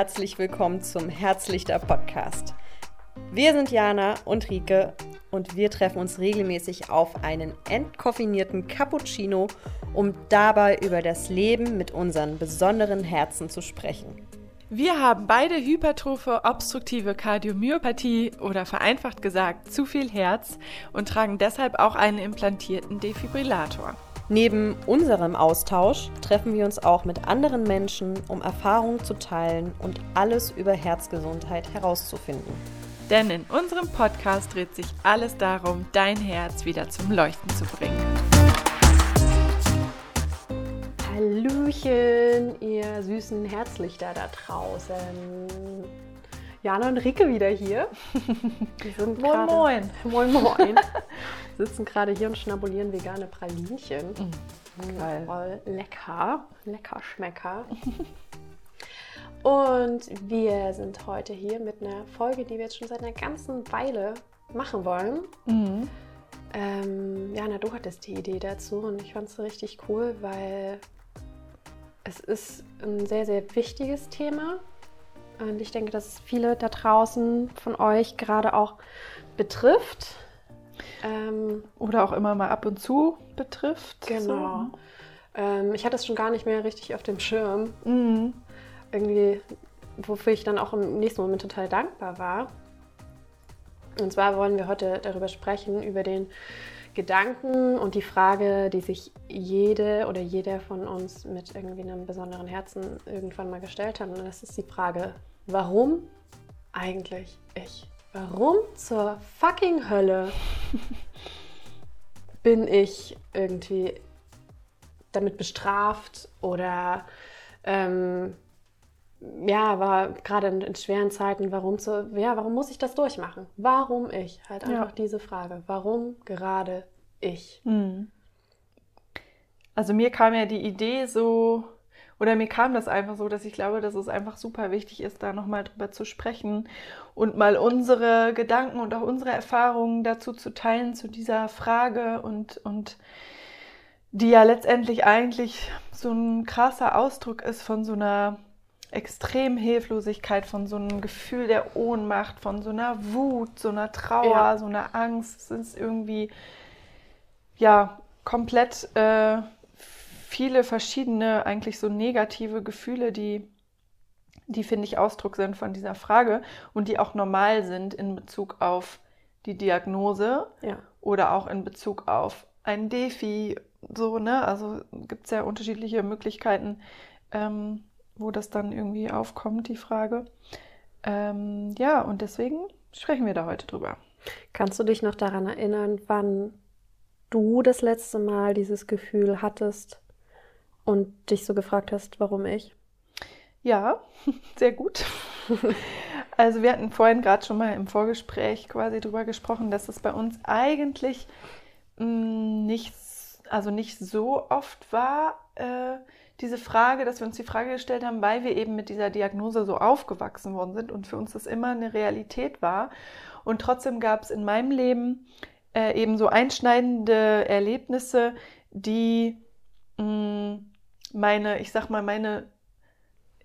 herzlich willkommen zum Herzlichter Podcast. Wir sind Jana und Rike und wir treffen uns regelmäßig auf einen entkoffinierten Cappuccino, um dabei über das Leben mit unseren besonderen Herzen zu sprechen. Wir haben beide hypertrophe obstruktive Kardiomyopathie oder vereinfacht gesagt zu viel Herz und tragen deshalb auch einen implantierten Defibrillator. Neben unserem Austausch treffen wir uns auch mit anderen Menschen, um Erfahrungen zu teilen und alles über Herzgesundheit herauszufinden. Denn in unserem Podcast dreht sich alles darum, dein Herz wieder zum Leuchten zu bringen. Hallöchen, ihr süßen Herzlichter da draußen. Jana und Rike wieder hier. moin, grade, moin. Moin, moin. sitzen gerade hier und schnabulieren vegane Pralinchen. Mm, geil. Voll lecker. Lecker Schmecker. und wir sind heute hier mit einer Folge, die wir jetzt schon seit einer ganzen Weile machen wollen. Mhm. Ähm, Jana, du hattest die Idee dazu und ich fand es richtig cool, weil es ist ein sehr, sehr wichtiges Thema. Und ich denke, dass es viele da draußen von euch gerade auch betrifft. Ähm, Oder auch immer mal ab und zu betrifft. Genau. So. Ähm, ich hatte es schon gar nicht mehr richtig auf dem Schirm. Mhm. Irgendwie, wofür ich dann auch im nächsten Moment total dankbar war. Und zwar wollen wir heute darüber sprechen, über den Gedanken und die Frage, die sich jede oder jeder von uns mit irgendwie einem besonderen Herzen irgendwann mal gestellt hat. Und das ist die Frage, warum eigentlich ich? Warum zur fucking Hölle bin ich irgendwie damit bestraft oder ähm, ja, war gerade in, in, schweren Zeiten, warum zu, ja, warum muss ich das durchmachen? Warum ich? Halt einfach ja. diese Frage. Warum gerade ich? Hm. Also mir kam ja die Idee so, oder mir kam das einfach so, dass ich glaube, dass es einfach super wichtig ist, da nochmal drüber zu sprechen und mal unsere Gedanken und auch unsere Erfahrungen dazu zu teilen zu dieser Frage und, und die ja letztendlich eigentlich so ein krasser Ausdruck ist von so einer extremen Hilflosigkeit, von so einem Gefühl der Ohnmacht, von so einer Wut, so einer Trauer, ja. so einer Angst. Es ist irgendwie ja komplett äh, viele verschiedene, eigentlich so negative Gefühle, die, die finde ich Ausdruck sind von dieser Frage und die auch normal sind in Bezug auf die Diagnose ja. oder auch in Bezug auf ein Defi. So, ne? Also gibt es ja unterschiedliche Möglichkeiten, ähm, wo das dann irgendwie aufkommt, die Frage. Ähm, ja, und deswegen sprechen wir da heute drüber. Kannst du dich noch daran erinnern, wann du das letzte Mal dieses Gefühl hattest, und dich so gefragt hast, warum ich? Ja, sehr gut. Also wir hatten vorhin gerade schon mal im Vorgespräch quasi darüber gesprochen, dass es bei uns eigentlich mm, nicht, also nicht so oft war, äh, diese Frage, dass wir uns die Frage gestellt haben, weil wir eben mit dieser Diagnose so aufgewachsen worden sind und für uns das immer eine Realität war. Und trotzdem gab es in meinem Leben äh, eben so einschneidende Erlebnisse, die meine, ich sag mal, meine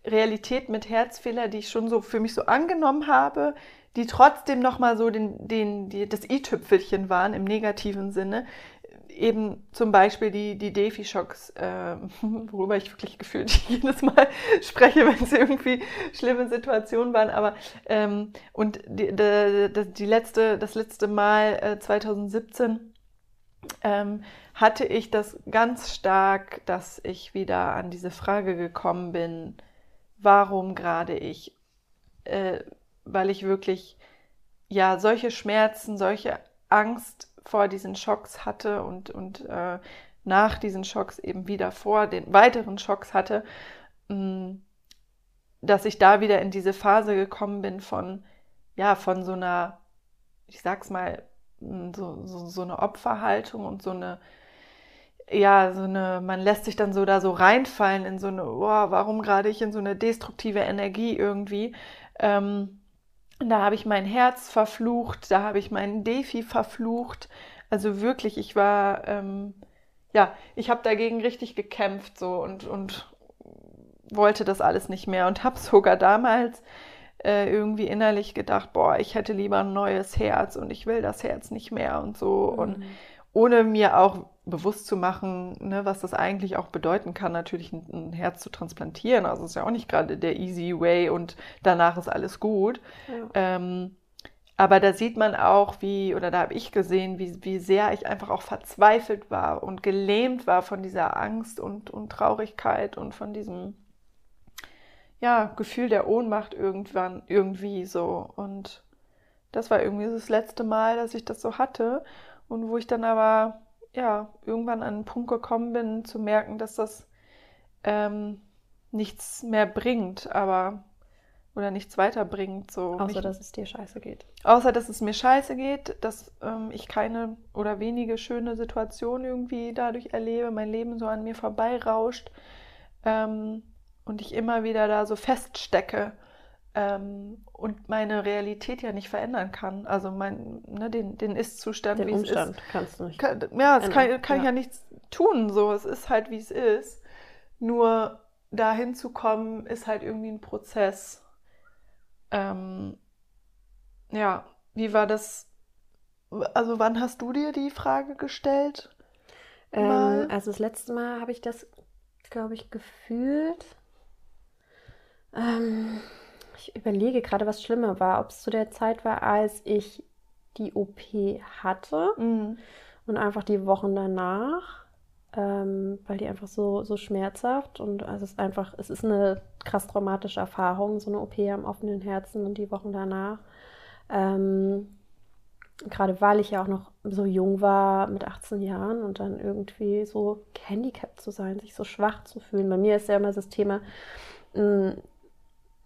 Realität mit Herzfehler, die ich schon so für mich so angenommen habe, die trotzdem nochmal so den, den, die, das i-Tüpfelchen waren im negativen Sinne. Eben zum Beispiel die, die Defi-Schocks, äh, worüber ich wirklich gefühlt jedes Mal spreche, wenn es irgendwie schlimme Situationen waren. Aber ähm, und die, die, die letzte, das letzte Mal äh, 2017 ähm, hatte ich das ganz stark, dass ich wieder an diese Frage gekommen bin, warum gerade ich? Äh, weil ich wirklich ja solche Schmerzen, solche Angst vor diesen Schocks hatte und, und äh, nach diesen Schocks eben wieder vor den weiteren Schocks hatte, mh, mm, dass ich da wieder in diese Phase gekommen bin von, ja, von so einer, ich sag's mal, so, so, so eine Opferhaltung und so eine ja, so eine, man lässt sich dann so da so reinfallen in so eine, oh, warum gerade ich in so eine destruktive Energie irgendwie. Ähm, da habe ich mein Herz verflucht, da habe ich meinen Defi verflucht. Also wirklich, ich war, ähm, ja, ich habe dagegen richtig gekämpft so und, und wollte das alles nicht mehr und habe sogar damals äh, irgendwie innerlich gedacht, boah, ich hätte lieber ein neues Herz und ich will das Herz nicht mehr und so. Mhm. Und ohne mir auch bewusst zu machen, ne, was das eigentlich auch bedeuten kann, natürlich ein, ein Herz zu transplantieren. Also ist ja auch nicht gerade der easy way und danach ist alles gut. Ja. Ähm, aber da sieht man auch, wie, oder da habe ich gesehen, wie, wie sehr ich einfach auch verzweifelt war und gelähmt war von dieser Angst und, und Traurigkeit und von diesem ja, Gefühl der Ohnmacht irgendwann, irgendwie so. Und das war irgendwie das letzte Mal, dass ich das so hatte. Und wo ich dann aber, ja, irgendwann an einen Punkt gekommen bin, zu merken, dass das ähm, nichts mehr bringt, aber oder nichts weiterbringt. So. Außer, Mich, dass es dir scheiße geht. Außer, dass es mir scheiße geht, dass ähm, ich keine oder wenige schöne Situationen irgendwie dadurch erlebe, mein Leben so an mir vorbeirauscht. Ähm, und ich immer wieder da so feststecke ähm, und meine Realität ja nicht verändern kann. Also mein, ne, den, den Ist-Zustand, wie Umstand es ist. kannst du nicht. Kann, ja, das kann, kann ja. ich ja nichts tun. So, es ist halt, wie es ist. Nur dahin zu kommen, ist halt irgendwie ein Prozess. Ähm, ja, wie war das? Also wann hast du dir die Frage gestellt? Ähm, also das letzte Mal habe ich das, glaube ich, gefühlt ähm, ich überlege gerade, was schlimmer war. Ob es zu der Zeit war, als ich die OP hatte mhm. und einfach die Wochen danach, ähm, weil die einfach so, so schmerzhaft und also es ist einfach, es ist eine krass traumatische Erfahrung, so eine OP am offenen Herzen und die Wochen danach. Ähm, gerade weil ich ja auch noch so jung war mit 18 Jahren und dann irgendwie so gehandicapt zu sein, sich so schwach zu fühlen. Bei mir ist ja immer das Thema, mm,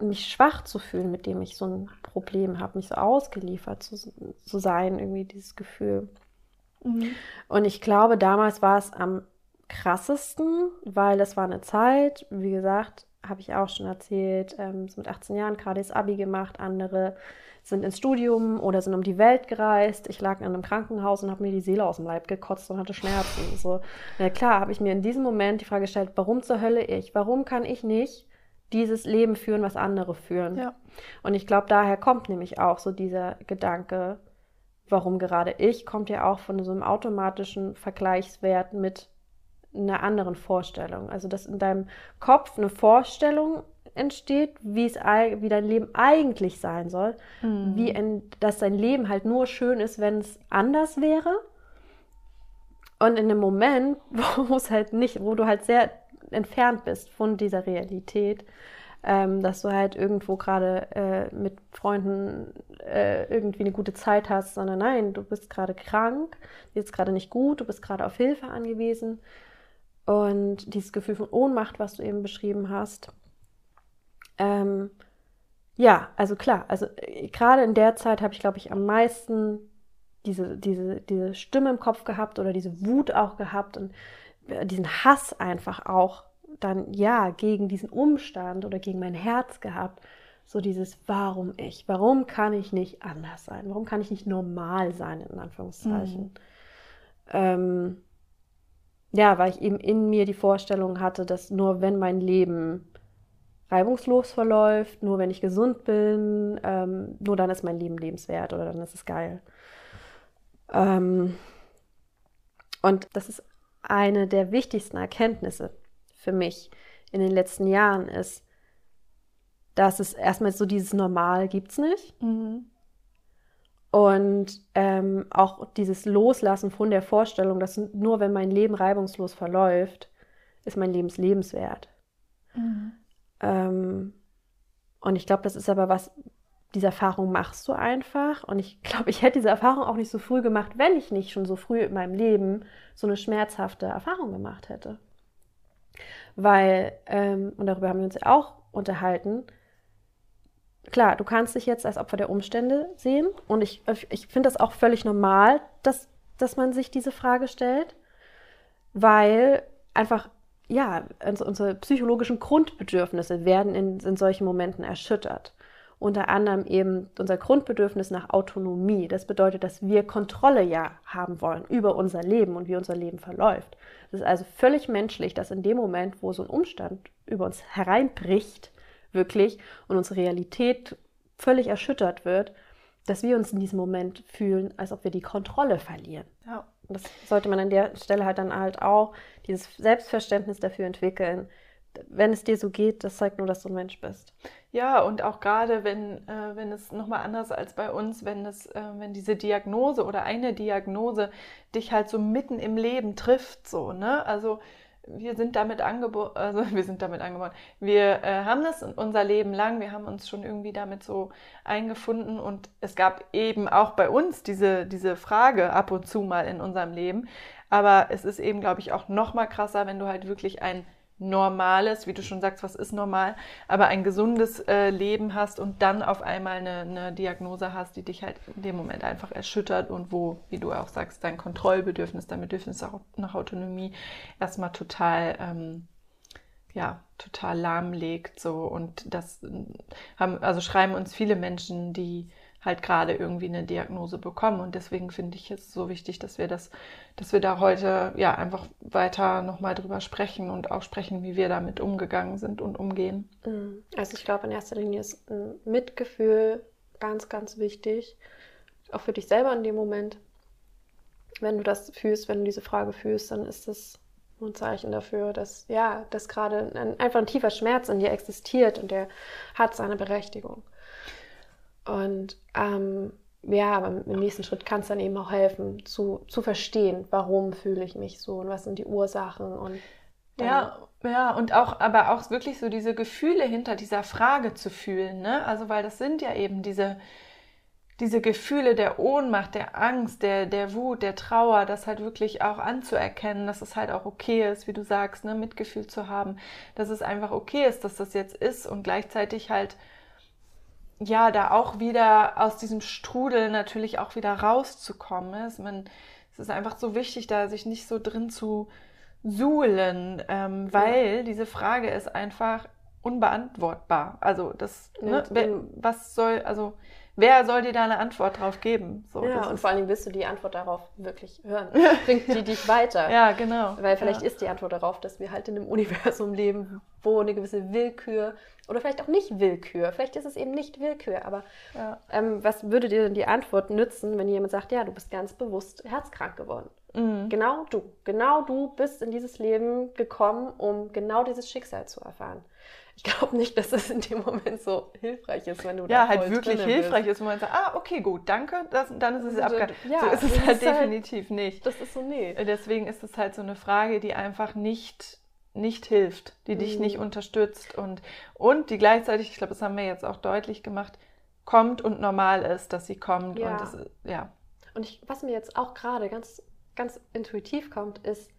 mich schwach zu fühlen, mit dem ich so ein Problem habe, mich so ausgeliefert zu, zu sein, irgendwie dieses Gefühl. Mhm. Und ich glaube, damals war es am krassesten, weil das war eine Zeit, wie gesagt, habe ich auch schon erzählt, ähm, so mit 18 Jahren gerade das Abi gemacht, andere sind ins Studium oder sind um die Welt gereist. Ich lag in einem Krankenhaus und habe mir die Seele aus dem Leib gekotzt und hatte Schmerzen. So, na klar, habe ich mir in diesem Moment die Frage gestellt, warum zur Hölle ich? Warum kann ich nicht dieses Leben führen, was andere führen. Ja. Und ich glaube, daher kommt nämlich auch so dieser Gedanke, warum gerade ich, kommt ja auch von so einem automatischen Vergleichswert mit einer anderen Vorstellung. Also, dass in deinem Kopf eine Vorstellung entsteht, wie es wie dein Leben eigentlich sein soll, mhm. wie in, dass dein Leben halt nur schön ist, wenn es anders wäre. Und in dem Moment, wo es halt nicht, wo du halt sehr entfernt bist von dieser Realität, ähm, dass du halt irgendwo gerade äh, mit Freunden äh, irgendwie eine gute Zeit hast, sondern nein, du bist gerade krank, ist gerade nicht gut, du bist gerade auf Hilfe angewiesen. Und dieses Gefühl von Ohnmacht, was du eben beschrieben hast, ähm, ja, also klar, also äh, gerade in der Zeit habe ich, glaube ich, am meisten diese, diese, diese Stimme im Kopf gehabt oder diese Wut auch gehabt und diesen Hass einfach auch dann ja gegen diesen Umstand oder gegen mein Herz gehabt. So dieses Warum ich? Warum kann ich nicht anders sein? Warum kann ich nicht normal sein, in Anführungszeichen? Mhm. Ähm, ja, weil ich eben in mir die Vorstellung hatte, dass nur wenn mein Leben reibungslos verläuft, nur wenn ich gesund bin, ähm, nur dann ist mein Leben lebenswert oder dann ist es geil. Ähm, und das ist eine der wichtigsten Erkenntnisse für mich in den letzten Jahren ist, dass es erstmal so dieses Normal gibt es nicht. Mhm. Und ähm, auch dieses Loslassen von der Vorstellung, dass nur wenn mein Leben reibungslos verläuft, ist mein Leben lebenswert. Mhm. Ähm, und ich glaube, das ist aber was, diese Erfahrung machst du einfach. Und ich glaube, ich hätte diese Erfahrung auch nicht so früh gemacht, wenn ich nicht schon so früh in meinem Leben so eine schmerzhafte Erfahrung gemacht hätte. Weil, ähm, und darüber haben wir uns ja auch unterhalten, klar, du kannst dich jetzt als Opfer der Umstände sehen. Und ich, ich finde das auch völlig normal, dass, dass man sich diese Frage stellt, weil einfach, ja, unsere psychologischen Grundbedürfnisse werden in, in solchen Momenten erschüttert. Unter anderem eben unser Grundbedürfnis nach Autonomie. Das bedeutet, dass wir Kontrolle ja haben wollen über unser Leben und wie unser Leben verläuft. Es ist also völlig menschlich, dass in dem Moment, wo so ein Umstand über uns hereinbricht, wirklich, und unsere Realität völlig erschüttert wird, dass wir uns in diesem Moment fühlen, als ob wir die Kontrolle verlieren. Ja. Das sollte man an der Stelle halt dann halt auch dieses Selbstverständnis dafür entwickeln, wenn es dir so geht, das zeigt nur, dass du ein Mensch bist. Ja, und auch gerade wenn, äh, wenn es nochmal anders als bei uns, wenn es, äh, wenn diese Diagnose oder eine Diagnose dich halt so mitten im Leben trifft, so, ne? Also wir sind damit angeboren, also wir sind damit angeboren. Wir äh, haben das unser Leben lang, wir haben uns schon irgendwie damit so eingefunden und es gab eben auch bei uns diese, diese Frage ab und zu mal in unserem Leben. Aber es ist eben, glaube ich, auch noch mal krasser, wenn du halt wirklich ein normales, wie du schon sagst, was ist normal, aber ein gesundes äh, Leben hast und dann auf einmal eine, eine, Diagnose hast, die dich halt in dem Moment einfach erschüttert und wo, wie du auch sagst, dein Kontrollbedürfnis, dein Bedürfnis nach Autonomie erstmal total, ähm, ja, total lahmlegt, so. Und das äh, haben, also schreiben uns viele Menschen, die halt gerade irgendwie eine Diagnose bekommen. Und deswegen finde ich es so wichtig, dass wir das, dass wir da heute ja einfach weiter nochmal drüber sprechen und auch sprechen, wie wir damit umgegangen sind und umgehen. Mhm. Also ich glaube, in erster Linie ist ein Mitgefühl ganz, ganz wichtig. Auch für dich selber in dem Moment. Wenn du das fühlst, wenn du diese Frage fühlst, dann ist das ein Zeichen dafür, dass ja, dass gerade ein, einfach ein tiefer Schmerz in dir existiert und der hat seine Berechtigung. Und ähm, ja, aber im nächsten Schritt kann es dann eben auch helfen, zu, zu verstehen, warum fühle ich mich so und was sind die Ursachen und ja, ja, und auch, aber auch wirklich so diese Gefühle hinter dieser Frage zu fühlen, ne? Also, weil das sind ja eben diese, diese Gefühle der Ohnmacht, der Angst, der, der Wut, der Trauer, das halt wirklich auch anzuerkennen, dass es halt auch okay ist, wie du sagst, ne, Mitgefühl zu haben, dass es einfach okay ist, dass das jetzt ist und gleichzeitig halt ja, da auch wieder aus diesem Strudel natürlich auch wieder rauszukommen. Es, man, es ist einfach so wichtig, da sich nicht so drin zu suhlen, ähm, weil ja. diese Frage ist einfach unbeantwortbar. Also das, ne, was soll, also wer soll dir da eine Antwort drauf geben? So, ja, und vor allen Dingen willst du die Antwort darauf wirklich hören. Bringt die dich weiter? ja, genau. Weil vielleicht ja. ist die Antwort darauf, dass wir halt in einem Universum leben, wo eine gewisse Willkür oder vielleicht auch nicht Willkür. Vielleicht ist es eben nicht Willkür, aber ja. ähm, was würde dir denn die Antwort nützen, wenn jemand sagt, ja, du bist ganz bewusst herzkrank geworden? Mhm. Genau du. Genau du bist in dieses Leben gekommen, um genau dieses Schicksal zu erfahren. Ich glaube nicht, dass es in dem Moment so hilfreich ist, wenn du ja, da halt wirklich hilfreich bist. ist, wenn man sagt, ah, okay, gut, danke, das, dann ist es abgehakt. Ja, so ist es halt ist halt definitiv halt, nicht. Das ist so nee. Deswegen ist es halt so eine Frage, die einfach nicht nicht hilft, die dich mhm. nicht unterstützt und, und die gleichzeitig, ich glaube, das haben wir jetzt auch deutlich gemacht, kommt und normal ist, dass sie kommt. Ja. Und, das, ja. und ich, was mir jetzt auch gerade ganz, ganz intuitiv kommt, ist,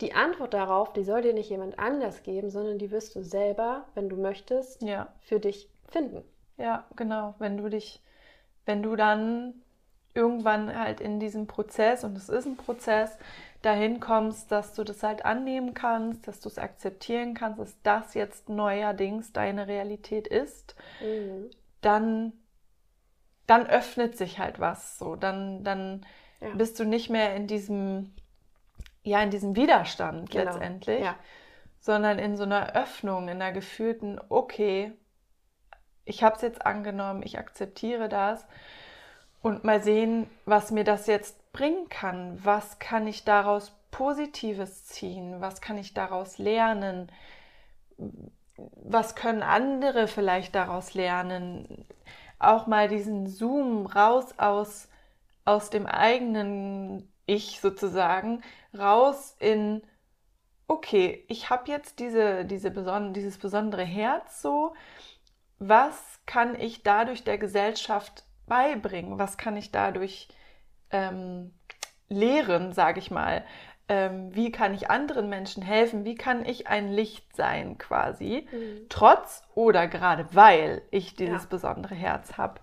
die Antwort darauf, die soll dir nicht jemand anders geben, sondern die wirst du selber, wenn du möchtest, ja. für dich finden. Ja, genau. Wenn du dich, wenn du dann irgendwann halt in diesem Prozess, und es ist ein Prozess, dahin kommst, dass du das halt annehmen kannst, dass du es akzeptieren kannst, dass das jetzt neuerdings deine Realität ist, mhm. dann, dann öffnet sich halt was so. Dann, dann ja. bist du nicht mehr in diesem, ja, in diesem Widerstand genau. letztendlich, ja. sondern in so einer Öffnung, in einer gefühlten, okay, ich habe es jetzt angenommen, ich akzeptiere das und mal sehen, was mir das jetzt bringen kann. Was kann ich daraus Positives ziehen? Was kann ich daraus lernen? Was können andere vielleicht daraus lernen? Auch mal diesen Zoom raus aus, aus dem eigenen Ich sozusagen, raus in, okay, ich habe jetzt diese, diese beson dieses besondere Herz so. Was kann ich dadurch der Gesellschaft beibringen? Was kann ich dadurch ähm, lehren, sage ich mal. Ähm, wie kann ich anderen Menschen helfen? Wie kann ich ein Licht sein quasi, mhm. trotz oder gerade weil ich dieses ja. besondere Herz habe.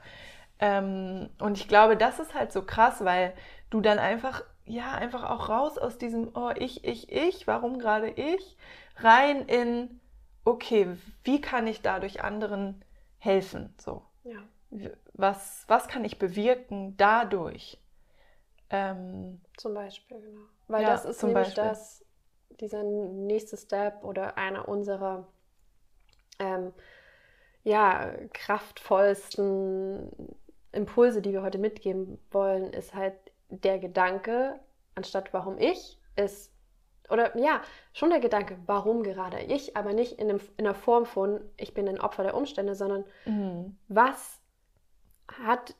Ähm, und ich glaube, das ist halt so krass, weil du dann einfach, ja, einfach auch raus aus diesem, oh, ich, ich, ich, warum gerade ich, rein in, okay, wie kann ich dadurch anderen helfen? So. Ja. Was, was kann ich bewirken dadurch? Ähm, zum Beispiel, genau. Weil ja, das ist nämlich Beispiel. das, dieser nächste Step oder einer unserer ähm, ja, kraftvollsten Impulse, die wir heute mitgeben wollen, ist halt der Gedanke, anstatt warum ich, ist, oder ja, schon der Gedanke, warum gerade ich, aber nicht in, einem, in der Form von, ich bin ein Opfer der Umstände, sondern mhm. was hat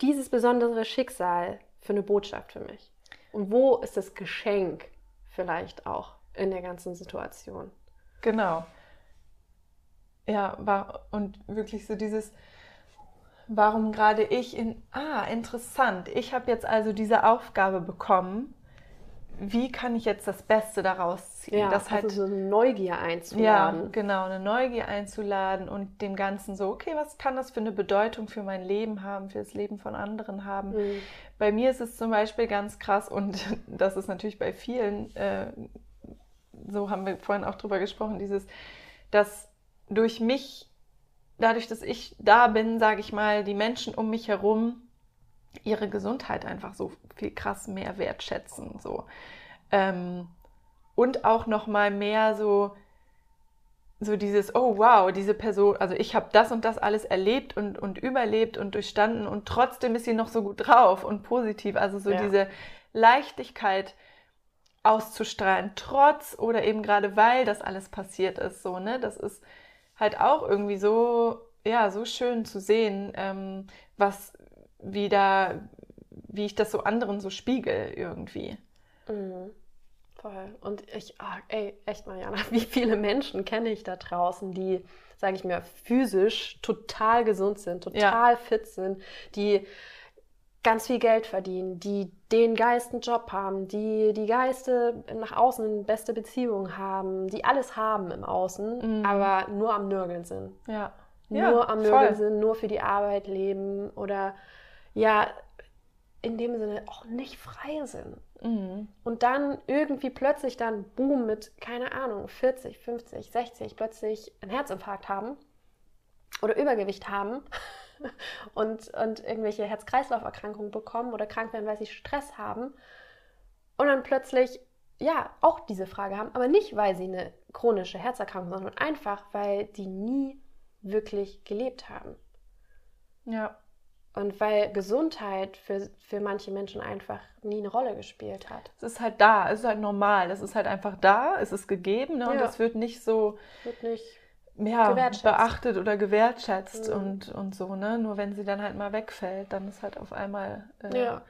dieses besondere Schicksal für eine Botschaft für mich? Und wo ist das Geschenk vielleicht auch in der ganzen Situation? Genau. Ja, war, und wirklich so dieses, warum gerade ich in, ah, interessant, ich habe jetzt also diese Aufgabe bekommen, wie kann ich jetzt das Beste daraus ziehen? Ja, das halt, also so eine Neugier einzuladen. Ja, genau, eine Neugier einzuladen und dem Ganzen so, okay, was kann das für eine Bedeutung für mein Leben haben, für das Leben von anderen haben? Mhm. Bei mir ist es zum Beispiel ganz krass und das ist natürlich bei vielen, äh, so haben wir vorhin auch drüber gesprochen, dieses, dass durch mich, dadurch, dass ich da bin, sage ich mal, die Menschen um mich herum ihre Gesundheit einfach so viel krass mehr wertschätzen. So. Ähm, und auch noch mal mehr so, so dieses, oh wow, diese Person, also ich habe das und das alles erlebt und, und überlebt und durchstanden und trotzdem ist sie noch so gut drauf und positiv. Also so ja. diese Leichtigkeit auszustrahlen, trotz oder eben gerade weil das alles passiert ist. So, ne? Das ist halt auch irgendwie so, ja, so schön zu sehen, ähm, was wieder, wie ich das so anderen so spiegel irgendwie. Mhm. Voll. Und ich, oh, ey, echt Mariana, wie viele Menschen kenne ich da draußen, die, sage ich mir, physisch total gesund sind, total ja. fit sind, die ganz viel Geld verdienen, die den geilsten Job haben, die die geilste nach außen eine beste Beziehung haben, die alles haben im Außen, mhm. aber nur am Nörgeln sind. Ja. Nur ja, am Nörgeln voll. sind, nur für die Arbeit leben oder ja, in dem Sinne auch nicht frei sind. Mhm. Und dann irgendwie plötzlich dann, boom, mit, keine Ahnung, 40, 50, 60 plötzlich einen Herzinfarkt haben oder Übergewicht haben und, und irgendwelche Herz-Kreislauf-Erkrankungen bekommen oder krank werden, weil sie Stress haben. Und dann plötzlich, ja, auch diese Frage haben, aber nicht, weil sie eine chronische Herzerkrankung haben, sondern einfach, weil die nie wirklich gelebt haben. Ja. Und weil Gesundheit für, für manche Menschen einfach nie eine Rolle gespielt hat. Es ist halt da, es ist halt normal, es ist halt einfach da, es ist gegeben ne? und es wird nicht so wird nicht ja, beachtet oder gewertschätzt mhm. und, und so. Ne? Nur wenn sie dann halt mal wegfällt, dann ist halt auf einmal äh, ja,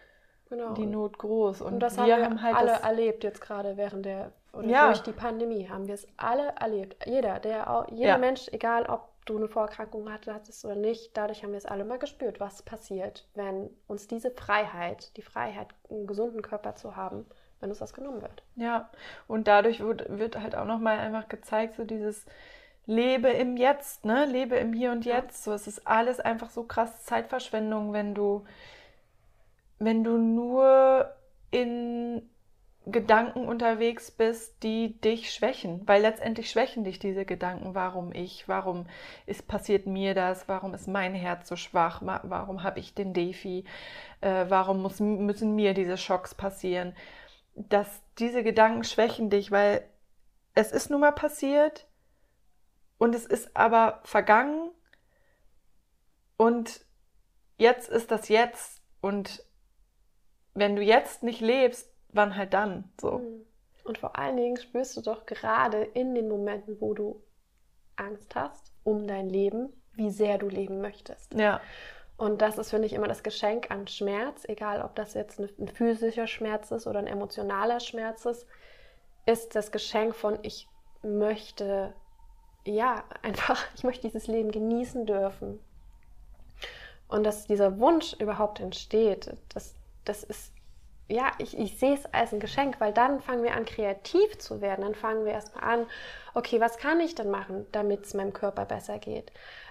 genau. die Not groß. Und, und das wir haben, wir haben halt alle erlebt jetzt gerade während der oder ja. durch die Pandemie haben wir es alle erlebt. Jeder, der jeder ja. Mensch, egal ob du eine Vorerkrankung hattest oder nicht, dadurch haben wir es alle mal gespürt, was passiert, wenn uns diese Freiheit, die Freiheit, einen gesunden Körper zu haben, wenn uns das genommen wird. Ja, und dadurch wird, wird halt auch nochmal einfach gezeigt, so dieses Lebe im Jetzt, ne? Lebe im Hier und Jetzt. Ja. So, es ist alles einfach so krass Zeitverschwendung, wenn du, wenn du nur in Gedanken unterwegs bist, die dich schwächen, weil letztendlich schwächen dich diese Gedanken, warum ich, warum ist passiert mir das, warum ist mein Herz so schwach, warum habe ich den Defi, äh, warum muss, müssen mir diese Schocks passieren, dass diese Gedanken schwächen dich, weil es ist nun mal passiert und es ist aber vergangen und jetzt ist das jetzt und wenn du jetzt nicht lebst, wann halt dann? So. Mhm. Und vor allen Dingen spürst du doch gerade in den Momenten, wo du Angst hast um dein Leben, wie sehr du leben möchtest. Ja. Und das ist, finde ich, immer das Geschenk an Schmerz, egal ob das jetzt ein physischer Schmerz ist oder ein emotionaler Schmerz ist, ist das Geschenk von ich möchte, ja, einfach, ich möchte dieses Leben genießen dürfen. Und dass dieser Wunsch überhaupt entsteht, das, das ist ja, ich, ich sehe es als ein Geschenk, weil dann fangen wir an, kreativ zu werden. Dann fangen wir erstmal an, okay, was kann ich denn machen, damit es meinem Körper besser geht?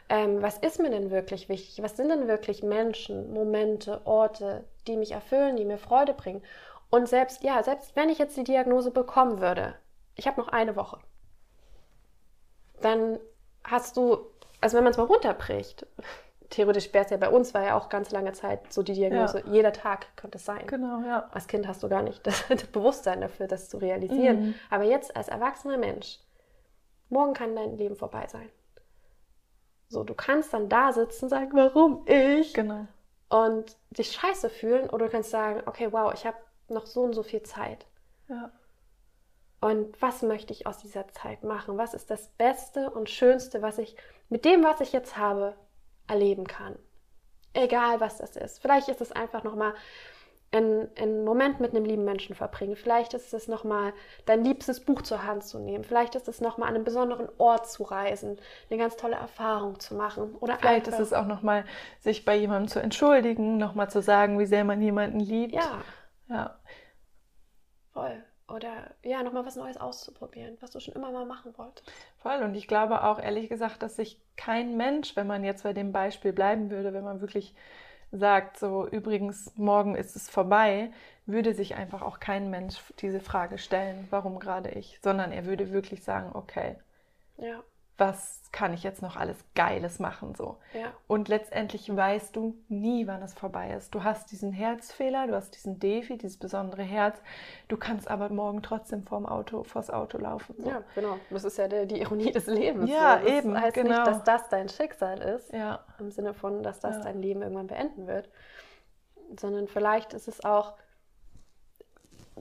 Ähm, was ist mir denn wirklich wichtig? Was sind denn wirklich Menschen, Momente, Orte, die mich erfüllen, die mir Freude bringen? Und selbst, ja, selbst wenn ich jetzt die Diagnose bekommen würde, ich habe noch eine Woche, dann hast du, also wenn man es mal runterbricht, theoretisch wäre es ja bei uns, war ja auch ganz lange Zeit so die Diagnose, ja. jeder Tag könnte es sein. Genau, ja. Als Kind hast du gar nicht das, das Bewusstsein dafür, das zu realisieren. Mhm. Aber jetzt als erwachsener Mensch, morgen kann dein Leben vorbei sein. So, du kannst dann da sitzen und sagen, warum ich? Genau. Und dich scheiße fühlen oder du kannst sagen, okay, wow, ich habe noch so und so viel Zeit. Ja. Und was möchte ich aus dieser Zeit machen? Was ist das Beste und Schönste, was ich mit dem, was ich jetzt habe, erleben kann? Egal, was das ist. Vielleicht ist es einfach nochmal einen, einen Moment mit einem lieben Menschen verbringen. Vielleicht ist es nochmal dein liebstes Buch zur Hand zu nehmen. Vielleicht ist es nochmal an einen besonderen Ort zu reisen, eine ganz tolle Erfahrung zu machen. Oder Vielleicht ist es auch nochmal, sich bei jemandem zu entschuldigen, nochmal zu sagen, wie sehr man jemanden liebt. Ja. Ja. Voll. Oder ja, nochmal was Neues auszuprobieren, was du schon immer mal machen wolltest. Voll. Und ich glaube auch ehrlich gesagt, dass sich kein Mensch, wenn man jetzt bei dem Beispiel bleiben würde, wenn man wirklich sagt, so übrigens, morgen ist es vorbei, würde sich einfach auch kein Mensch diese Frage stellen, warum gerade ich, sondern er würde wirklich sagen, okay, ja was kann ich jetzt noch alles Geiles machen so. Ja. Und letztendlich weißt du nie, wann es vorbei ist. Du hast diesen Herzfehler, du hast diesen Defi, dieses besondere Herz. Du kannst aber morgen trotzdem vorm Auto, vors Auto laufen. So. Ja, genau. Das ist ja die, die Ironie des Lebens. Ja, so. das eben. heißt genau. nicht, dass das dein Schicksal ist, ja. im Sinne von, dass das Ja. dein Leben irgendwann beenden wird, sondern vielleicht ist es auch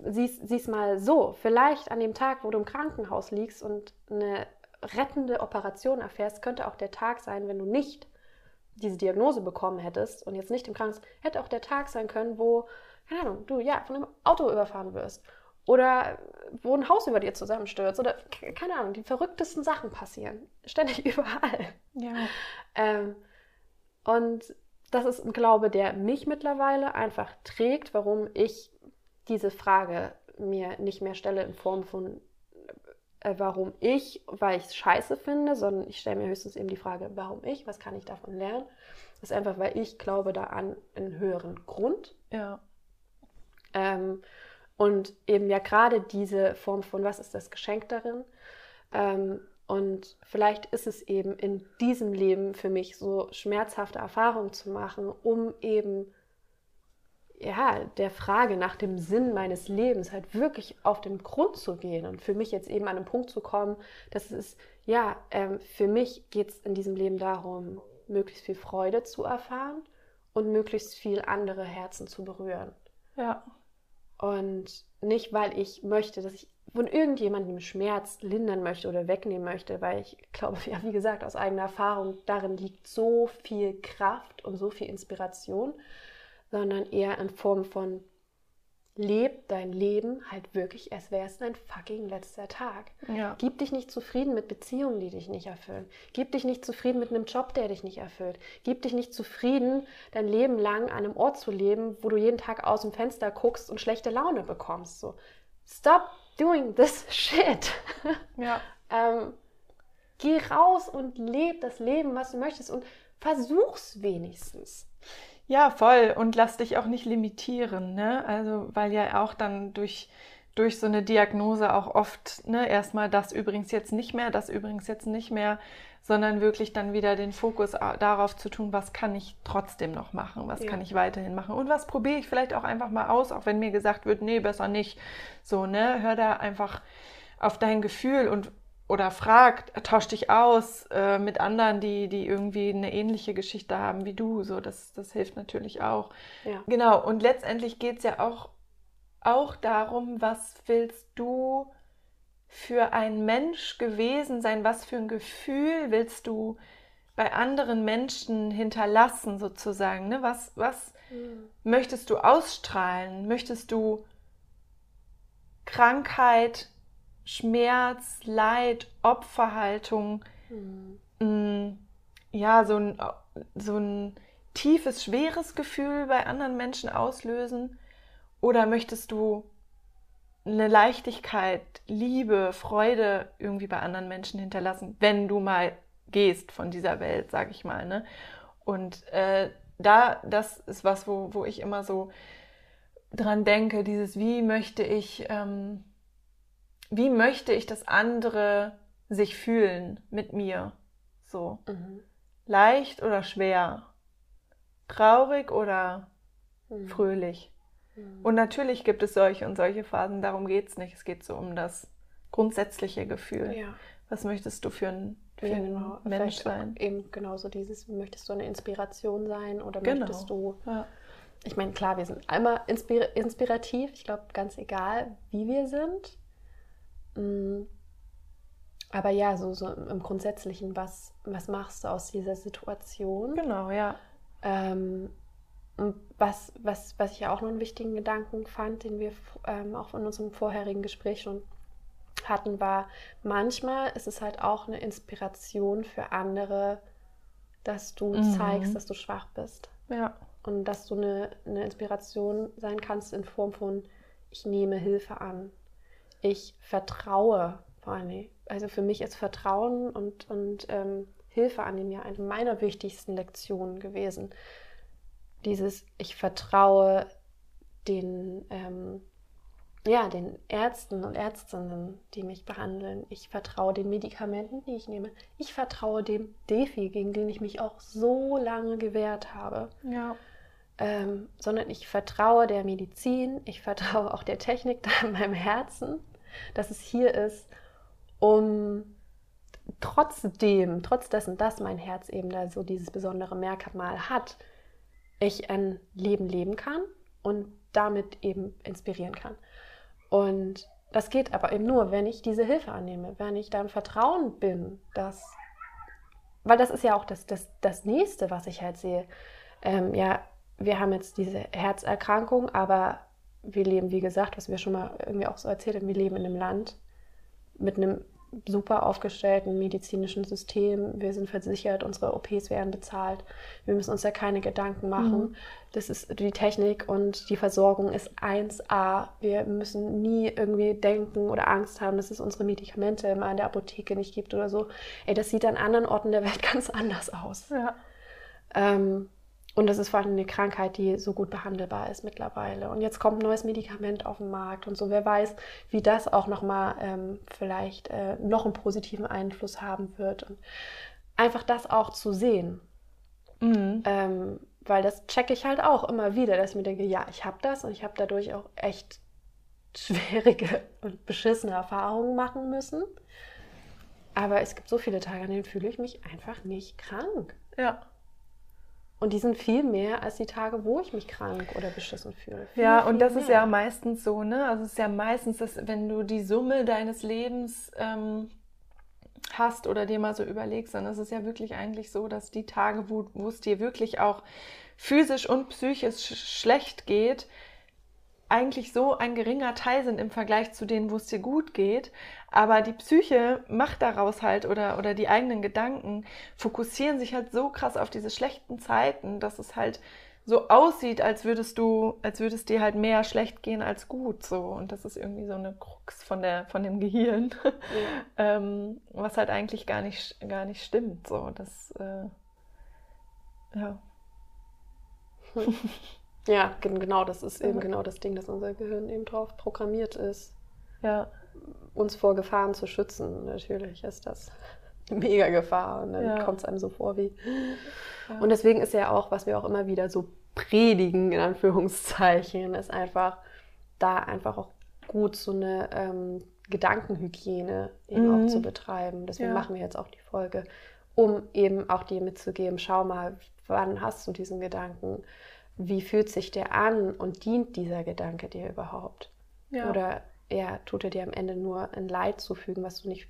sieh's, sieh's mal so, vielleicht an dem Tag, wo du im Krankenhaus liegst und eine rettende Operation erfährst, könnte auch der Tag sein, wenn du nicht diese Diagnose bekommen hättest und jetzt nicht im Krankenhaus, hätte auch der Tag sein können, wo, keine Ahnung, du ja von einem Auto überfahren wirst oder wo ein Haus über dir zusammenstürzt oder ke- keine Ahnung, die verrücktesten Sachen passieren. Ständig überall. Ja. Ähm, und das ist ein Glaube, der mich mittlerweile einfach trägt, warum ich diese Frage mir nicht mehr stelle in Form von, äh, warum ich, weil ich es scheiße finde, sondern ich stelle mir höchstens eben die Frage, warum ich, was kann ich davon lernen? Das ist einfach, weil ich glaube da an einen höheren Grund. Ja. Ähm, und eben ja gerade diese Form von, was ist das Geschenk darin? Ähm, und vielleicht ist es eben in diesem Leben für mich so schmerzhafte Erfahrungen zu machen, um eben ja, der Frage nach dem Sinn meines Lebens halt wirklich auf den Grund zu gehen und für mich jetzt eben an einen Punkt zu kommen, dass es ist, ja, ähm, für mich geht es in diesem Leben darum, möglichst viel Freude zu erfahren und möglichst viel andere Herzen zu berühren. Ja. Und nicht, weil ich möchte, dass ich von irgendjemandem Schmerz lindern möchte oder wegnehmen möchte, weil ich glaube, ja, wie gesagt, aus eigener Erfahrung, darin liegt so viel Kraft und so viel Inspiration, sondern eher in Form von leb dein Leben halt wirklich, als wäre es dein fucking letzter Tag. Ja. Gib dich nicht zufrieden mit Beziehungen, die dich nicht erfüllen. Gib dich nicht zufrieden mit einem Job, der dich nicht erfüllt. Gib dich nicht zufrieden, dein Leben lang an einem Ort zu leben, wo du jeden Tag aus dem Fenster guckst und schlechte Laune bekommst. So, stop doing this shit. Ja. ähm, geh raus und leb das Leben, was du möchtest und versuch's wenigstens. Ja, voll. Und lass dich auch nicht limitieren, ne? Also, weil ja auch dann durch, durch so eine Diagnose auch oft, ne, erstmal das übrigens jetzt nicht mehr, das übrigens jetzt nicht mehr, sondern wirklich dann wieder den Fokus darauf zu tun, was kann ich trotzdem noch machen, was Ja. kann ich weiterhin machen und was probiere ich vielleicht auch einfach mal aus, auch wenn mir gesagt wird, nee, besser nicht. So, ne? Hör da einfach auf dein Gefühl und oder frag, tausch dich aus äh, mit anderen, die, die irgendwie eine ähnliche Geschichte haben wie du. So, das, das hilft natürlich auch. Ja. Genau, und letztendlich geht es ja auch, auch darum, was willst du für ein Mensch gewesen sein, was für ein Gefühl willst du bei anderen Menschen hinterlassen, sozusagen. Ne? Was, was möchtest du ausstrahlen? Möchtest du Krankheit, Schmerz, Leid, Opferhaltung, Mhm. mh, ja, so ein, so ein tiefes, schweres Gefühl bei anderen Menschen auslösen? Oder möchtest du eine Leichtigkeit, Liebe, Freude irgendwie bei anderen Menschen hinterlassen, wenn du mal gehst von dieser Welt, sag ich mal, ne? Und äh, da, das ist was, wo, wo ich immer so dran denke, dieses, wie möchte ich, ähm, wie möchte ich, dass andere sich fühlen mit mir? So Mhm. leicht oder schwer? traurig oder mhm. fröhlich. Mhm. Und natürlich gibt es solche und solche Phasen, darum geht es nicht. Es geht so um das grundsätzliche Gefühl. Ja. Was möchtest du für ein, für ja, genau. ein Mensch sein? Eben genauso dieses, möchtest du eine Inspiration sein oder genau. möchtest du. Ja. Ich meine, klar, wir sind einmal inspir inspirativ, ich glaube, ganz egal, wie wir sind. Mhm. Aber ja, so, so im Grundsätzlichen, was, was machst du aus dieser Situation? Genau, ja. Ähm, und was, was, was ich auch noch einen wichtigen Gedanken fand, den wir ähm, auch in unserem vorherigen Gespräch schon hatten, war, manchmal ist es halt auch eine Inspiration für andere, dass du mhm. zeigst, dass du schwach bist. Ja. Und dass du eine, eine Inspiration sein kannst in Form von, ich nehme Hilfe an. Ich vertraue vor allem. Also für mich ist Vertrauen und, und ähm, Hilfe annehmen ja eine meiner wichtigsten Lektionen gewesen dieses, ich vertraue den, ähm, ja, den Ärzten und Ärztinnen, die mich behandeln. Ich vertraue den Medikamenten, die ich nehme. Ich vertraue dem Defi, gegen den ich mich auch so lange gewehrt habe. Ja. Ähm, sondern ich vertraue der Medizin, ich vertraue auch der Technik da in meinem Herzen, dass es hier ist, um trotzdem, trotz dessen, dass mein Herz eben da so dieses besondere Merkmal hat, ich ein Leben leben kann und damit eben inspirieren kann. Und das geht aber eben nur, wenn ich diese Hilfe annehme, wenn ich da im Vertrauen bin, dass, weil das ist ja auch das, das, das Nächste, was ich halt sehe. Ähm, ja, wir haben jetzt diese Herzerkrankung, aber wir leben, wie gesagt, was wir schon mal irgendwie auch so erzählt haben, wir leben in einem Land mit einem super aufgestellten medizinischen System. Wir sind versichert, unsere OPs werden bezahlt. Wir müssen uns ja keine Gedanken machen. Mhm. Das ist die Technik und die Versorgung ist 1A. Wir müssen nie irgendwie denken oder Angst haben, dass es unsere Medikamente immer in der Apotheke nicht gibt oder so. Ey, das sieht an anderen Orten der Welt ganz anders aus. Ja. Ähm, und das ist vor allem eine Krankheit, die so gut behandelbar ist mittlerweile. Und jetzt kommt ein neues Medikament auf den Markt und so. Wer weiß, wie das auch nochmal ähm, vielleicht äh, noch einen positiven Einfluss haben wird. Und einfach das auch zu sehen. Mhm. Ähm, weil das checke ich halt auch immer wieder, dass ich mir denke, ja, ich habe das und ich habe dadurch auch echt schwierige und beschissene Erfahrungen machen müssen. Aber es gibt so viele Tage, an denen fühle ich mich einfach nicht krank. Ja. Und die sind viel mehr als die Tage, wo ich mich krank oder beschissen fühle. Viel, ja, und das mehr. ist ja meistens so, ne? Also es ist ja meistens, dass, wenn du die Summe deines Lebens ähm, hast oder dir mal so überlegst, dann ist es ja wirklich eigentlich so, dass die Tage, wo, wo es dir wirklich auch physisch und psychisch schlecht geht, eigentlich so ein geringer Teil sind im Vergleich zu denen, wo es dir gut geht. Aber die Psyche macht daraus halt oder, oder die eigenen Gedanken fokussieren sich halt so krass auf diese schlechten Zeiten, dass es halt so aussieht, als würdest du, als würdest dir halt mehr schlecht gehen als gut. So. Und das ist irgendwie so eine Krux von, der, von dem Gehirn, ja. ähm, was halt eigentlich gar nicht, gar nicht stimmt. So. Das, äh, ja. Ja, genau, das ist eben genau das Ding, dass unser Gehirn eben drauf programmiert ist, ja. uns vor Gefahren zu schützen. Natürlich ist das eine mega Gefahr und dann ja. kommt es einem so vor wie. Ja. Und deswegen ist ja auch, was wir auch immer wieder so predigen, in Anführungszeichen, ist einfach da einfach auch gut so eine ähm, Gedankenhygiene eben mhm. auch zu betreiben. Deswegen ja. machen wir jetzt auch die Folge, um eben auch dir mitzugeben, schau mal, wann hast du diesen Gedanken? Wie fühlt sich der an und dient dieser Gedanke dir überhaupt? Ja. Oder ja, tut er dir am Ende nur ein Leid zufügen, was du nicht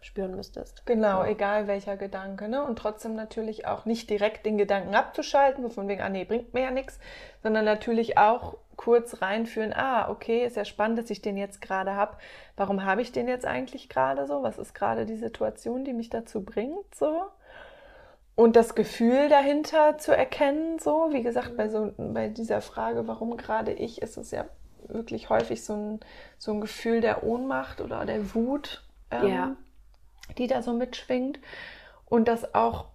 spüren müsstest. Genau, ja. egal welcher Gedanke. Ne? Und trotzdem natürlich auch nicht direkt den Gedanken abzuschalten, so von wegen, ah nee, bringt mir ja nichts, sondern natürlich auch kurz reinführen, ah, okay, ist ja spannend, dass ich den jetzt gerade habe. Warum habe ich den jetzt eigentlich gerade so? Was ist gerade die Situation, die mich dazu bringt? So und das Gefühl dahinter zu erkennen, so wie gesagt, bei so bei dieser Frage, warum gerade ich, ist es ja wirklich häufig so ein, so ein Gefühl der Ohnmacht oder der Wut, ähm, ja. die da so mitschwingt. Und das auch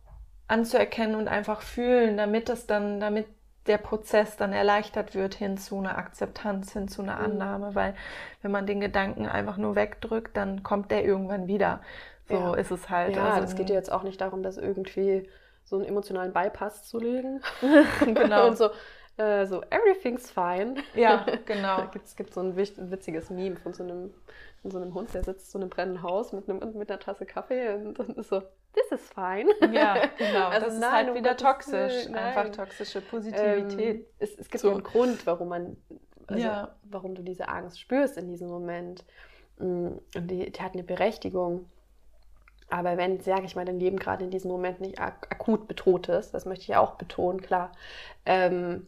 anzuerkennen und einfach fühlen, damit es dann, damit der Prozess dann erleichtert wird hin zu einer Akzeptanz, hin zu einer mhm. Annahme, weil wenn man den Gedanken einfach nur wegdrückt, dann kommt der irgendwann wieder. So ja. ist es halt. Ja, also, es geht ja jetzt auch nicht darum, dass irgendwie so einen emotionalen Bypass zu legen. genau. Und so, äh, so, everything's fine. Ja, genau. es gibt so ein witziges Meme von so einem, von so einem Hund, der sitzt so in einem brennenden Haus mit, einem, mit einer Tasse Kaffee und, und ist so, this is fine. Ja, genau. Also das nein, ist halt wieder toxisch. Nein. Einfach toxische Positivität. Ähm, es, es, gibt so einen Grund, warum man, also, ja. warum du diese Angst spürst in diesem Moment. Mm, und die, die hat eine Berechtigung. Aber wenn, sage ich mal, dein Leben gerade in diesem Moment nicht ak akut bedroht ist, das möchte ich auch betonen, klar, ähm,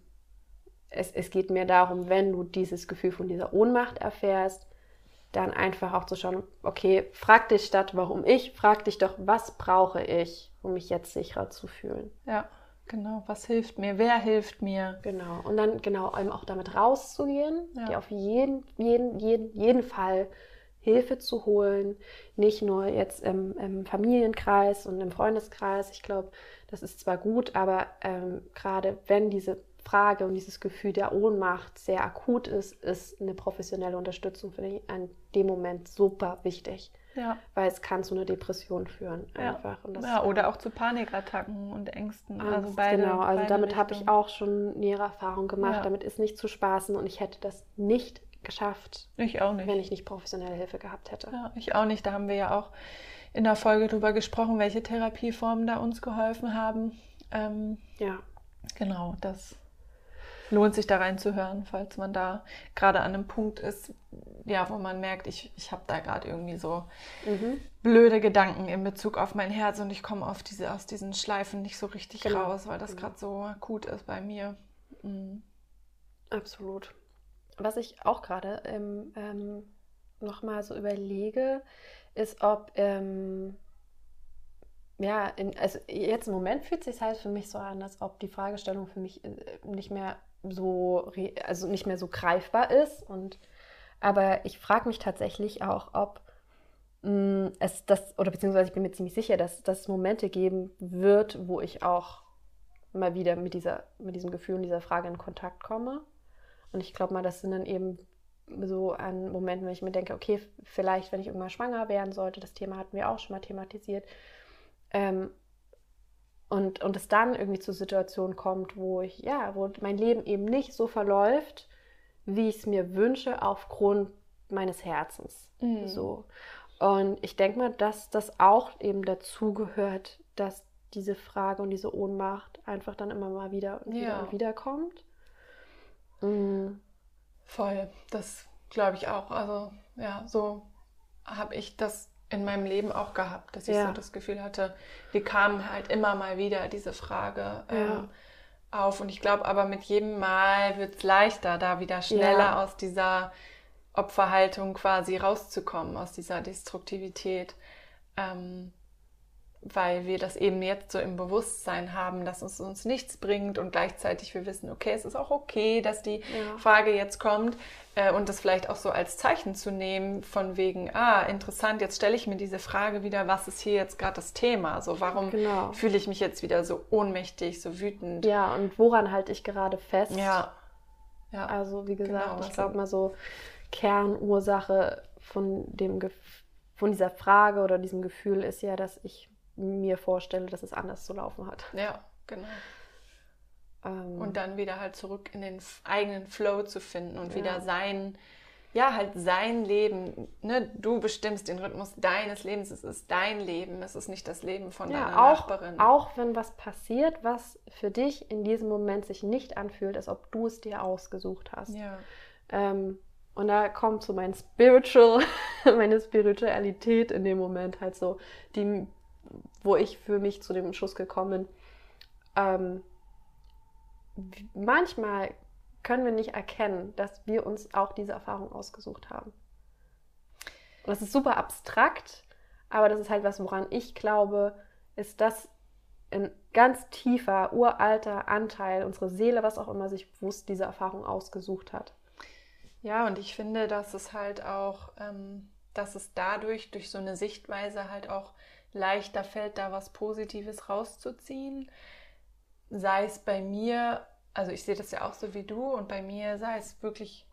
es, es geht mir darum, wenn du dieses Gefühl von dieser Ohnmacht erfährst, dann einfach auch zu schauen, okay, frag dich statt, warum ich, frag dich doch, was brauche ich, um mich jetzt sicherer zu fühlen. Ja, genau, was hilft mir, wer hilft mir. Genau, und dann genau eben auch damit rauszugehen, ja. dir auf jeden, jeden, jeden, jeden Fall Hilfe zu holen, nicht nur jetzt im, im Familienkreis und im Freundeskreis. Ich glaube, das ist zwar gut, aber ähm, gerade wenn diese Frage und dieses Gefühl der Ohnmacht sehr akut ist, ist eine professionelle Unterstützung für dich in dem Moment super wichtig. Ja. Weil es kann zu einer Depression führen. Einfach. Ja. ja oder auch zu Panikattacken und Ängsten. Angst, also beide, genau, also damit habe ich auch schon nähere Erfahrungen gemacht. Ja. Damit ist nicht zu spaßen und ich hätte das nicht geschafft. Ich auch nicht. Wenn ich nicht professionelle Hilfe gehabt hätte. Ja, ich auch nicht. Da haben wir ja auch in der Folge drüber gesprochen, welche Therapieformen da uns geholfen haben. Ähm, ja. Genau, das lohnt sich da reinzuhören, falls man da gerade an einem Punkt ist, ja, wo man merkt, ich, ich habe da gerade irgendwie so mhm. blöde Gedanken in Bezug auf mein Herz und ich komme auf diese, aus diesen Schleifen nicht so richtig genau. raus, weil das genau. gerade so akut ist bei mir. Mhm. Absolut. Was ich auch gerade ähm, ähm, nochmal so überlege, ist, ob, ähm, ja, in, also jetzt im Moment fühlt es sich halt für mich so an, als ob die Fragestellung für mich äh, nicht mehr so, also nicht mehr so greifbar ist. Und, aber ich frage mich tatsächlich auch, ob mh, mm, es das, oder beziehungsweise ich bin mir ziemlich sicher, dass es Momente geben wird, wo ich auch mal wieder mit, dieser, mit diesem Gefühl und dieser Frage in Kontakt komme. Und ich glaube mal, das sind dann eben so an Momenten, wenn ich mir denke, okay, vielleicht, wenn ich irgendwann schwanger werden sollte, das Thema hatten wir auch schon mal thematisiert, ähm, und, und es dann irgendwie zu Situationen kommt, wo ich, ja, wo mein Leben eben nicht so verläuft, wie ich es mir wünsche, aufgrund meines Herzens. Mhm. So. Und ich denke mal, dass das auch eben dazu gehört, dass diese Frage und diese Ohnmacht einfach dann immer mal wieder und wieder ja. und wieder kommt. Mhm. Voll, das glaube ich auch. Also ja, so habe ich das in meinem Leben auch gehabt, dass ich ja. so das Gefühl hatte, die kamen halt immer mal wieder diese Frage ähm, ja. auf. Und ich glaube aber mit jedem Mal wird es leichter, da wieder schneller ja. aus dieser Opferhaltung quasi rauszukommen, aus dieser Destruktivität. Ähm, weil wir das eben jetzt so im Bewusstsein haben, dass es uns nichts bringt und gleichzeitig wir wissen, okay, es ist auch okay, dass die ja. Frage jetzt kommt äh, und das vielleicht auch so als Zeichen zu nehmen von wegen, ah, interessant, jetzt stelle ich mir diese Frage wieder, was ist hier jetzt gerade das Thema? So, warum genau. fühle ich mich jetzt wieder so ohnmächtig, so wütend? Ja, und woran halte ich gerade fest? Ja. ja. Also, wie gesagt, genau, ich glaube mal so Kernursache von dem von dieser Frage oder diesem Gefühl ist ja, dass ich mir vorstelle, dass es anders zu laufen hat. Ja, genau. Ähm, und dann wieder halt zurück in den eigenen Flow zu finden und ja. wieder sein, ja, halt sein Leben. Ne? Du bestimmst den Rhythmus deines Lebens. Es ist dein Leben. Es ist nicht das Leben von ja, deiner auch, Nachbarin. Auch wenn was passiert, was für dich in diesem Moment sich nicht anfühlt, als ob du es dir ausgesucht hast. Ja. Ähm, und da kommt so mein Spiritual, meine Spiritualität in dem Moment halt so, die wo ich für mich zu dem Schluss gekommen bin, ähm, manchmal können wir nicht erkennen, dass wir uns auch diese Erfahrung ausgesucht haben. Und das ist super abstrakt, aber das ist halt was, woran ich glaube, ist das ein ganz tiefer, uralter Anteil, unsere Seele, was auch immer sich bewusst diese Erfahrung ausgesucht hat. Ja, und ich finde, dass es halt auch, ähm, dass es dadurch, durch so eine Sichtweise halt auch leichter fällt, da was Positives rauszuziehen. Sei es bei mir, also ich sehe das ja auch so wie du, und bei mir sei es wirklich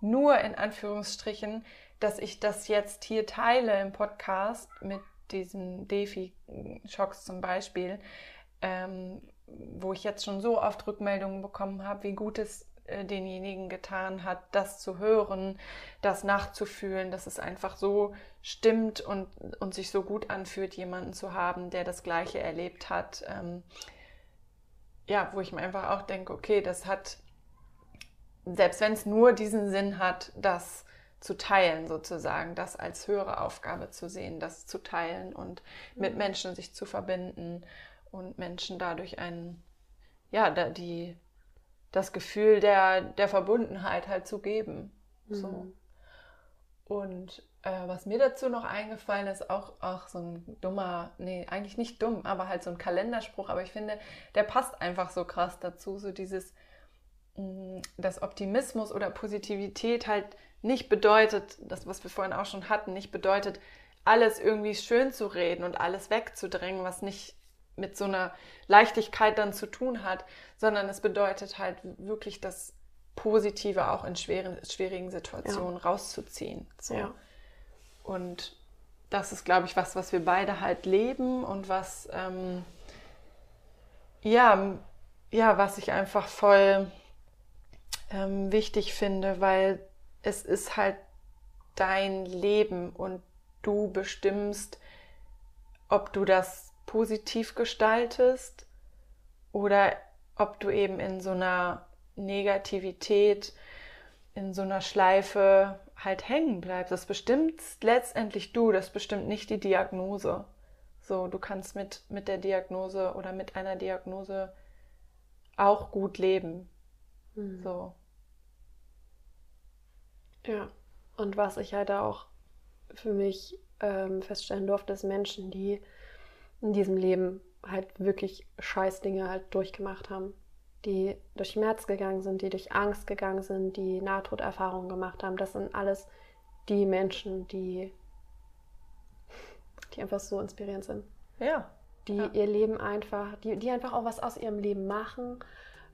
nur in Anführungsstrichen, dass ich das jetzt hier teile im Podcast mit diesen Defi-Schocks zum Beispiel, ähm, wo ich jetzt schon so oft Rückmeldungen bekommen habe, wie gut es denjenigen getan hat, das zu hören, das nachzufühlen, dass es einfach so stimmt und, und sich so gut anfühlt, jemanden zu haben, der das Gleiche erlebt hat. Ähm, ja, wo ich mir einfach auch denke, okay, das hat, selbst wenn es nur diesen Sinn hat, das zu teilen sozusagen, das als höhere Aufgabe zu sehen, das zu teilen und mit mhm. Menschen sich zu verbinden und Menschen dadurch ein, ja, die, das Gefühl der, der Verbundenheit halt zu geben. Mhm. So. Und äh, was mir dazu noch eingefallen ist, auch, auch so ein dummer, nee, eigentlich nicht dumm, aber halt so ein Kalenderspruch, aber ich finde, der passt einfach so krass dazu, so dieses, mh, mm, dass Optimismus oder Positivität halt nicht bedeutet, das, was wir vorhin auch schon hatten, nicht bedeutet, alles irgendwie schön zu reden und alles wegzudrängen, was nicht mit so einer Leichtigkeit dann zu tun hat, sondern es bedeutet halt wirklich das Positive auch in schweren, schwierigen Situationen ja. rauszuziehen. So. Ja. Und das ist, glaube ich, was, was wir beide halt leben und was, ähm, ja, ja, was ich einfach voll ähm, wichtig finde, weil es ist halt dein Leben und du bestimmst, ob du das positiv gestaltest oder ob du eben in so einer Negativität, in so einer Schleife halt hängen bleibst. Das bestimmt letztendlich du, das bestimmt nicht die Diagnose. So, du kannst mit, mit der Diagnose oder mit einer Diagnose auch gut leben. Mhm. So. Ja, und was ich halt auch für mich ähm, feststellen durfte, ist Menschen, die in diesem Leben halt wirklich scheiß Dinge halt durchgemacht haben. Die durch Schmerz gegangen sind, die durch Angst gegangen sind, die Nahtoderfahrungen gemacht haben. Das sind alles die Menschen, die, die einfach so inspirierend sind. Ja. Die ja. ihr Leben einfach, die, die einfach auch was aus ihrem Leben machen,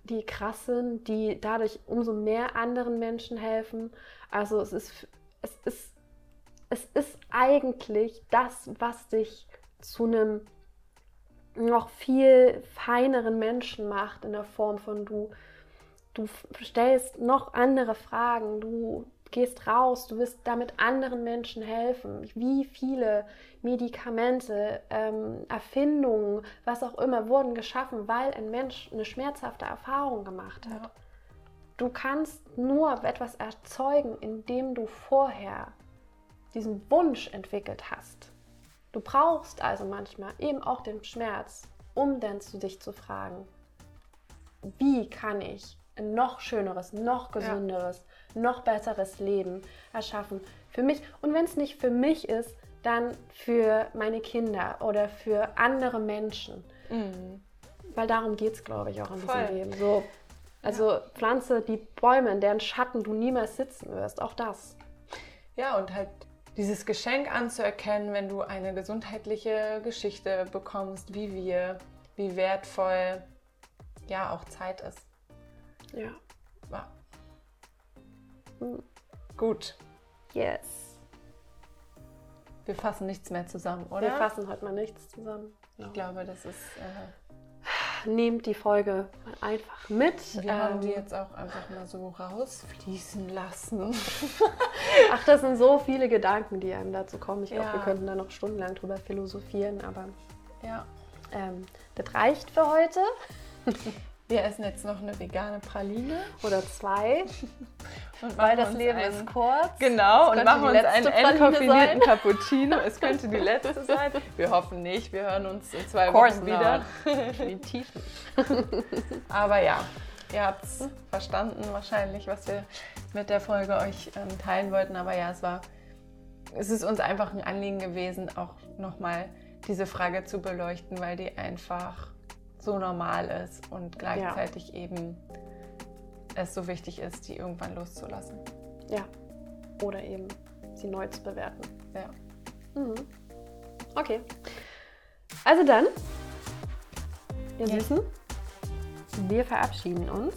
die krass sind, die dadurch umso mehr anderen Menschen helfen. Also es ist, es ist, es ist eigentlich das, was dich zu einem noch viel feineren Menschen macht in der Form von du, du stellst noch andere Fragen, du gehst raus, du wirst damit anderen Menschen helfen. Wie viele Medikamente, ähm, Erfindungen, was auch immer, wurden geschaffen, weil ein Mensch eine schmerzhafte Erfahrung gemacht hat. Ja. Du kannst nur etwas erzeugen, indem du vorher diesen Wunsch entwickelt hast. Du brauchst also manchmal eben auch den Schmerz, um dann zu dich zu fragen, wie kann ich ein noch schöneres, noch gesünderes, ja. noch besseres Leben erschaffen für mich. Und wenn es nicht für mich ist, dann für meine Kinder oder für andere Menschen. Mhm. Weil darum geht es, glaube ich, auch in Voll. diesem Leben. So, also ja. pflanze die Bäume, in deren Schatten du niemals sitzen wirst. Auch das. Ja, und halt dieses Geschenk anzuerkennen, wenn du eine gesundheitliche Geschichte bekommst, wie wir, wie wertvoll ja auch Zeit ist. Ja. ja. Hm. Gut. Yes. Wir fassen nichts mehr zusammen, oder? Wir fassen heute mal nichts zusammen. Ich glaube, das ist. Äh, nehmt die Folge einfach mit. Wir ähm, haben die jetzt auch einfach mal so rausfließen lassen. Ach, das sind so viele Gedanken, die einem dazu kommen. Ich ja. glaube, wir könnten da noch stundenlang drüber philosophieren, aber ja. Ähm, das reicht für heute. Wir essen jetzt noch eine vegane Praline. Oder zwei. Und weil das Leben einen, ist kurz. Genau, und machen uns einen entkoffinierten Cappuccino. Es könnte die letzte sein. Wir hoffen nicht. Wir hören uns in zwei Wochen wieder. Definitiv Aber ja, ihr habt es verstanden wahrscheinlich, was wir mit der Folge euch ähm, teilen wollten. Aber ja, es war, es ist uns einfach ein Anliegen gewesen, auch nochmal diese Frage zu beleuchten, weil die einfach so normal ist und gleichzeitig ja. eben es so wichtig ist, die irgendwann loszulassen. Ja. Oder eben sie neu zu bewerten. Ja. Mhm. Okay. Also dann, ihr ja. Süßen, wir verabschieden uns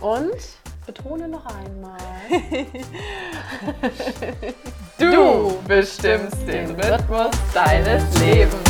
und betone noch einmal. du bestimmst den Rhythmus deines Lebens.